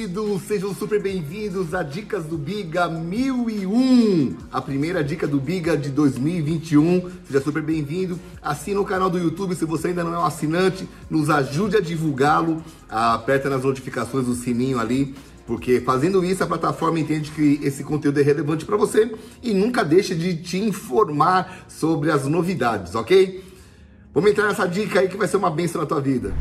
queridos, sejam super bem-vindos a Dicas do Biga 1001, a primeira dica do Biga de 2021. Seja super bem-vindo. Assina o canal do YouTube se você ainda não é um assinante, nos ajude a divulgá-lo. Aperta nas notificações o sininho ali, porque fazendo isso a plataforma entende que esse conteúdo é relevante para você e nunca deixe de te informar sobre as novidades, ok? Vamos entrar nessa dica aí que vai ser uma benção na tua vida.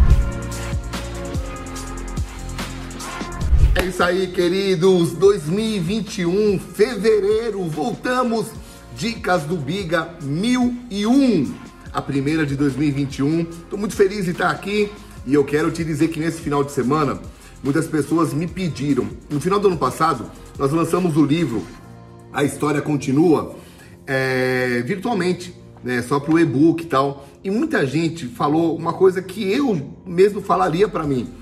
É isso aí, queridos. 2021, fevereiro, voltamos. Dicas do Biga 1001, a primeira de 2021. Estou muito feliz de estar aqui e eu quero te dizer que nesse final de semana muitas pessoas me pediram. No final do ano passado, nós lançamos o livro A História Continua é, virtualmente, né, só para o e-book e tal. E muita gente falou uma coisa que eu mesmo falaria para mim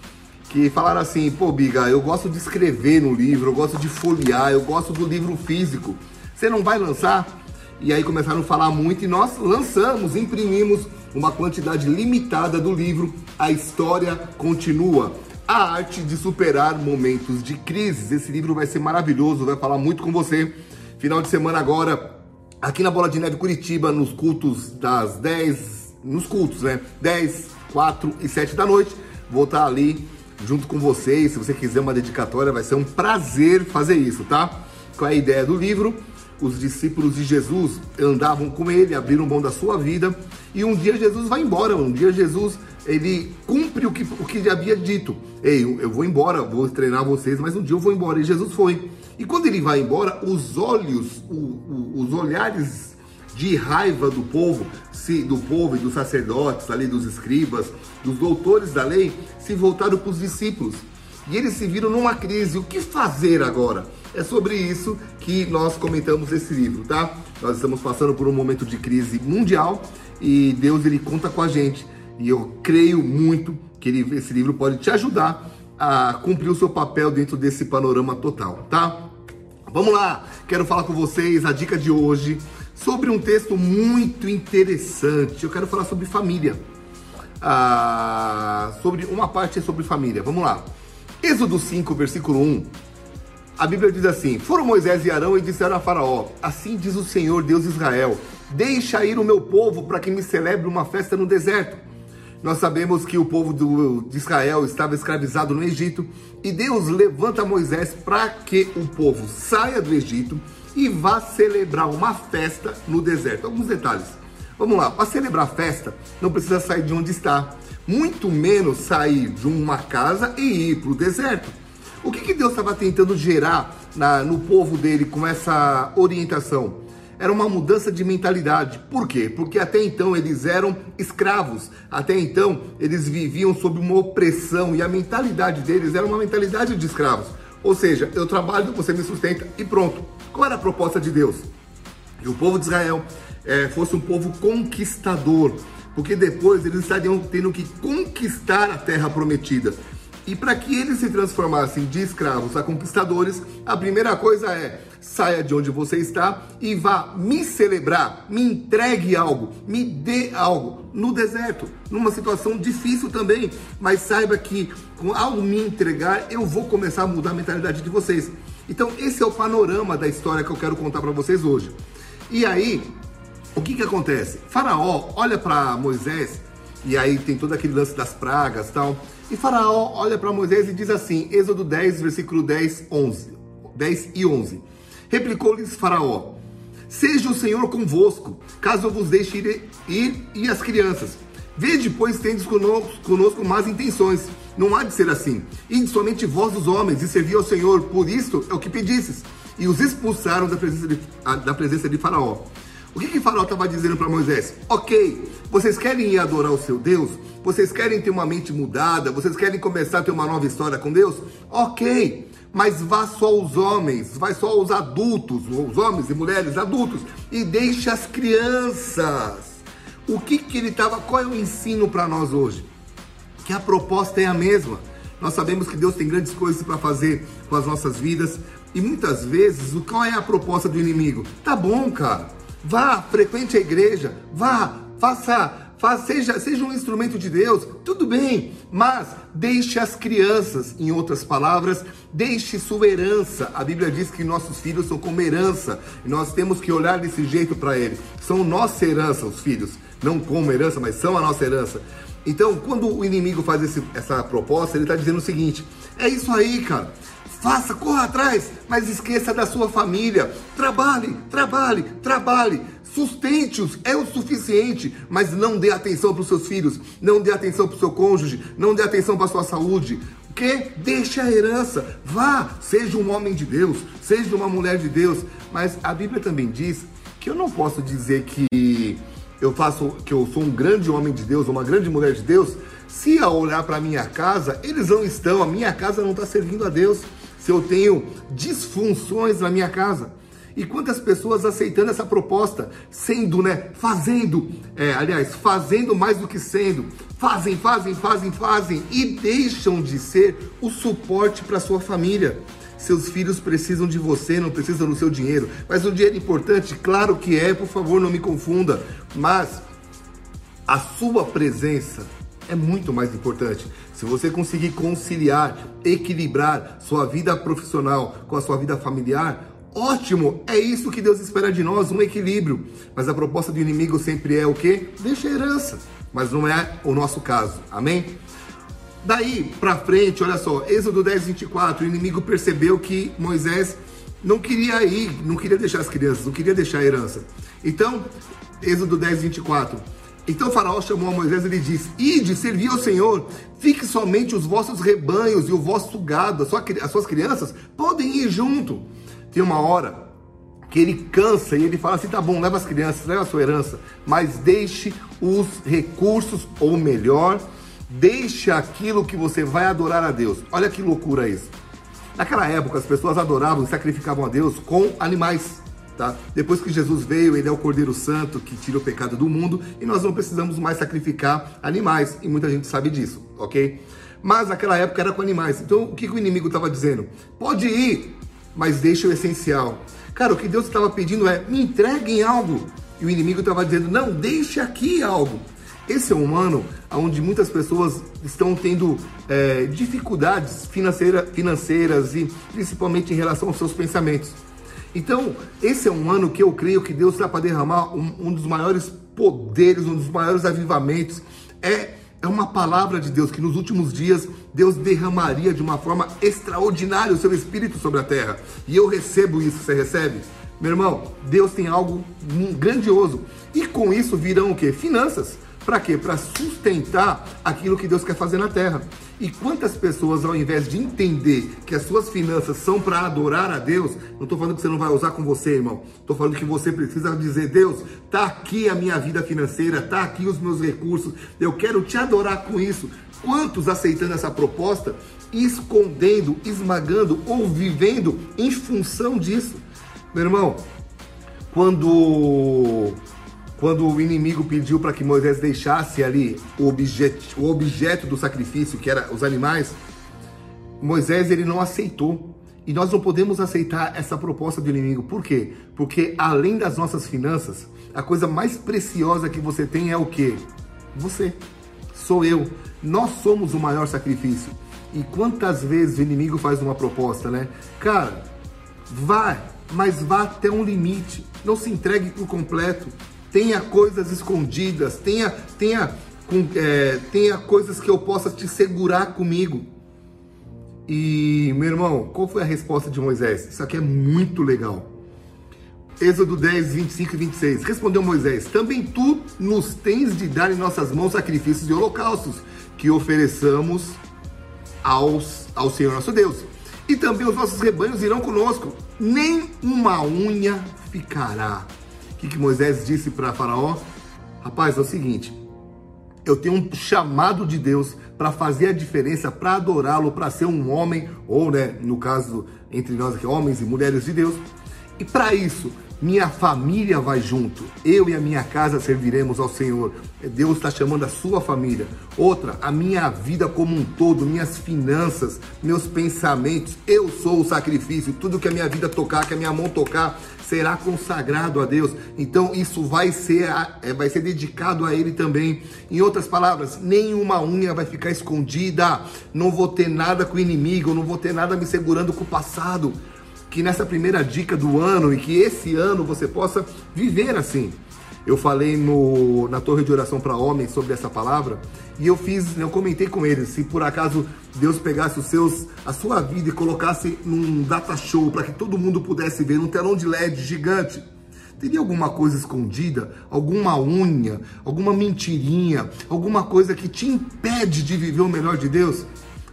que falaram assim, pô, Biga, eu gosto de escrever no livro, eu gosto de folhear, eu gosto do livro físico. Você não vai lançar? E aí começaram a falar muito e nós lançamos, imprimimos uma quantidade limitada do livro A História Continua. A arte de superar momentos de crise. Esse livro vai ser maravilhoso, vai falar muito com você. Final de semana agora, aqui na Bola de Neve Curitiba, nos cultos das 10, nos cultos, né? 10, 4 e 7 da noite. Vou estar ali junto com vocês. Se você quiser uma dedicatória, vai ser um prazer fazer isso, tá? Qual é a ideia do livro? Os discípulos de Jesus andavam com ele, abriram mão da sua vida e um dia Jesus vai embora. Um dia Jesus ele cumpre o que, o que ele havia dito. Ei, eu vou embora, vou treinar vocês, mas um dia eu vou embora. E Jesus foi. E quando ele vai embora, os olhos, o, o, os olhares de raiva do povo, se, do povo e dos sacerdotes, ali dos escribas, dos doutores da lei, se voltaram para os discípulos. E eles se viram numa crise. O que fazer agora? É sobre isso que nós comentamos esse livro, tá? Nós estamos passando por um momento de crise mundial e Deus ele conta com a gente. E eu creio muito que ele, esse livro pode te ajudar a cumprir o seu papel dentro desse panorama total, tá? Vamos lá, quero falar com vocês a dica de hoje sobre um texto muito interessante. Eu quero falar sobre família. Ah, sobre uma parte sobre família. Vamos lá. Êxodo 5, versículo 1. A Bíblia diz assim: Foram Moisés e Arão e disseram a Faraó: Assim diz o Senhor Deus de Israel: Deixa ir o meu povo para que me celebre uma festa no deserto. Nós sabemos que o povo do, de Israel estava escravizado no Egito e Deus levanta Moisés para que o povo saia do Egito e vá celebrar uma festa no deserto. Alguns detalhes. Vamos lá, para celebrar a festa, não precisa sair de onde está, muito menos sair de uma casa e ir para o deserto. O que, que Deus estava tentando gerar na, no povo dele com essa orientação? Era uma mudança de mentalidade. Por quê? Porque até então eles eram escravos, até então eles viviam sob uma opressão e a mentalidade deles era uma mentalidade de escravos. Ou seja, eu trabalho, você me sustenta e pronto. Qual era a proposta de Deus? Que o povo de Israel é, fosse um povo conquistador, porque depois eles estariam tendo que conquistar a terra prometida. E para que eles se transformassem de escravos a conquistadores, a primeira coisa é saia de onde você está e vá me celebrar, me entregue algo, me dê algo no deserto, numa situação difícil também, mas saiba que ao me entregar eu vou começar a mudar a mentalidade de vocês. Então, esse é o panorama da história que eu quero contar para vocês hoje. E aí, o que que acontece? Faraó olha para Moisés e aí tem todo aquele lance das pragas, tal. E Faraó olha para Moisés e diz assim, Êxodo 10, versículo 10, 11, 10 e 11. Replicou-lhes Faraó: Seja o Senhor convosco, caso eu vos deixe ir, ir e as crianças. Vede, pois, tendes conosco, conosco más intenções não há de ser assim. E somente vós, os homens, e servi ao Senhor, por isto é o que pedistes. E os expulsaram da presença de, da presença de Faraó. O que, que Faraó estava dizendo para Moisés? Ok, vocês querem ir adorar o seu Deus? Vocês querem ter uma mente mudada? Vocês querem começar a ter uma nova história com Deus? Ok, mas vá só os homens, vai só os adultos, os homens e mulheres adultos, e deixe as crianças. O que, que ele estava, qual é o ensino para nós hoje? que a proposta é a mesma. Nós sabemos que Deus tem grandes coisas para fazer com as nossas vidas e muitas vezes qual é a proposta do inimigo? Tá bom, cara. Vá, frequente a igreja, vá, faça faz, seja, seja um instrumento de Deus, tudo bem, mas deixe as crianças, em outras palavras, deixe sua herança. A Bíblia diz que nossos filhos são como herança, e nós temos que olhar desse jeito para eles. São nossa herança, os filhos, não como herança, mas são a nossa herança. Então, quando o inimigo faz esse, essa proposta, ele está dizendo o seguinte: é isso aí, cara. Faça, corra atrás, mas esqueça da sua família. Trabalhe, trabalhe, trabalhe. Sustente-os é o suficiente, mas não dê atenção para os seus filhos, não dê atenção para o seu cônjuge, não dê atenção para a sua saúde. O que? Deixe a herança. Vá, seja um homem de Deus, seja uma mulher de Deus. Mas a Bíblia também diz que eu não posso dizer que eu faço que eu sou um grande homem de Deus, uma grande mulher de Deus, se ao olhar para minha casa, eles não estão, a minha casa não está servindo a Deus. Se eu tenho disfunções na minha casa. E quantas pessoas aceitando essa proposta, sendo, né, fazendo, é, aliás, fazendo mais do que sendo, fazem, fazem, fazem, fazem e deixam de ser o suporte para sua família. Seus filhos precisam de você, não precisam do seu dinheiro. Mas o dinheiro é importante, claro que é, por favor, não me confunda. Mas a sua presença é muito mais importante. Se você conseguir conciliar, equilibrar sua vida profissional com a sua vida familiar, ótimo, é isso que Deus espera de nós, um equilíbrio. Mas a proposta do inimigo sempre é o quê? Deixa herança. Mas não é o nosso caso. Amém? Daí para frente, olha só, Êxodo 10, 24, o inimigo percebeu que Moisés não queria ir, não queria deixar as crianças, não queria deixar a herança. Então, Êxodo 10, 24. Então Faraó chamou a Moisés e lhe disse: Ide, servir ao Senhor, fique somente os vossos rebanhos e o vosso gado, as suas crianças podem ir junto. Tem uma hora que ele cansa e ele fala assim: tá bom, leva as crianças, leva a sua herança, mas deixe os recursos, ou melhor, Deixe aquilo que você vai adorar a Deus. Olha que loucura isso. Naquela época, as pessoas adoravam e sacrificavam a Deus com animais. Tá? Depois que Jesus veio, ele é o Cordeiro Santo que tira o pecado do mundo e nós não precisamos mais sacrificar animais. E muita gente sabe disso, ok? Mas naquela época era com animais. Então o que, que o inimigo estava dizendo? Pode ir, mas deixe o essencial. Cara, o que Deus estava pedindo é: me entreguem algo. E o inimigo estava dizendo: não, deixe aqui algo. Esse é um ano onde muitas pessoas estão tendo é, dificuldades financeira, financeiras e principalmente em relação aos seus pensamentos. Então, esse é um ano que eu creio que Deus está para derramar um, um, dos maiores poderes, um dos maiores avivamentos. É, é uma palavra de Deus que nos últimos dias Deus derramaria de uma forma extraordinária o seu Espírito sobre a terra. E eu recebo isso, você recebe? Meu irmão, Deus tem algo grandioso. E com isso virão o quê? Finanças. Para quê? Para sustentar aquilo que Deus quer fazer na terra. E quantas pessoas, ao invés de entender que as suas finanças são para adorar a Deus, não estou falando que você não vai usar com você, irmão. Estou falando que você precisa dizer: Deus, tá aqui a minha vida financeira, tá aqui os meus recursos, eu quero te adorar com isso. Quantos aceitando essa proposta, escondendo, esmagando ou vivendo em função disso? Meu irmão, quando quando o inimigo pediu para que Moisés deixasse ali o objeto, o objeto do sacrifício, que era os animais, Moisés ele não aceitou. E nós não podemos aceitar essa proposta do inimigo. Por quê? Porque além das nossas finanças, a coisa mais preciosa que você tem é o quê? Você. Sou eu. Nós somos o maior sacrifício. E quantas vezes o inimigo faz uma proposta, né? Cara, vá, mas vá até um limite. Não se entregue por completo tenha coisas escondidas, tenha, tenha, é, tenha coisas que eu possa te segurar comigo. E, meu irmão, qual foi a resposta de Moisés? Isso aqui é muito legal. Êxodo 10, 25 e 26. Respondeu Moisés: Também tu nos tens de dar em nossas mãos sacrifícios e holocaustos que ofereçamos aos, ao Senhor nosso Deus. E também os nossos rebanhos irão conosco. Nem uma unha ficará que, que Moisés disse para Faraó? Rapaz, é o seguinte: eu tenho um chamado de Deus para fazer a diferença, para adorá-lo, para ser um homem, ou, né, no caso, entre nós aqui, homens e mulheres de Deus. E para isso, minha família vai junto. Eu e a minha casa serviremos ao Senhor. Deus está chamando a sua família. Outra, a minha vida como um todo, minhas finanças, meus pensamentos. Eu sou o sacrifício. Tudo que a minha vida tocar, que a minha mão tocar, será consagrado a Deus. Então isso vai ser, é, vai ser dedicado a Ele também. Em outras palavras, nenhuma unha vai ficar escondida. Não vou ter nada com o inimigo, não vou ter nada me segurando com o passado que nessa primeira dica do ano e que esse ano você possa viver assim. Eu falei no, na torre de oração para homens sobre essa palavra e eu fiz, eu comentei com eles, se por acaso Deus pegasse os seus, a sua vida e colocasse num data show para que todo mundo pudesse ver, num telão de LED gigante, teria alguma coisa escondida, alguma unha, alguma mentirinha, alguma coisa que te impede de viver o melhor de Deus?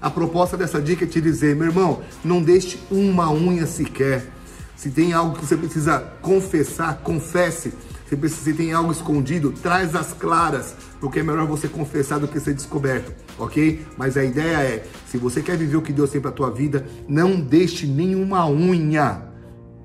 A proposta dessa dica é te dizer, meu irmão, não deixe uma unha sequer. Se tem algo que você precisa confessar, confesse. Se, precisa, se tem algo escondido, traz as claras, porque é melhor você confessar do que ser descoberto, ok? Mas a ideia é, se você quer viver o que Deus tem para tua vida, não deixe nenhuma unha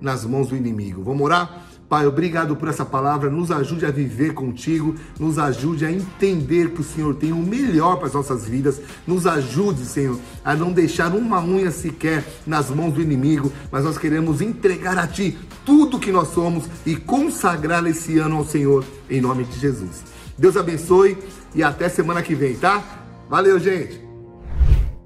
nas mãos do inimigo. Vamos orar? Pai, obrigado por essa palavra. Nos ajude a viver contigo, nos ajude a entender que o Senhor tem o melhor para as nossas vidas. Nos ajude, Senhor, a não deixar uma unha sequer nas mãos do inimigo, mas nós queremos entregar a Ti tudo que nós somos e consagrar esse ano ao Senhor, em nome de Jesus. Deus abençoe e até semana que vem, tá? Valeu, gente!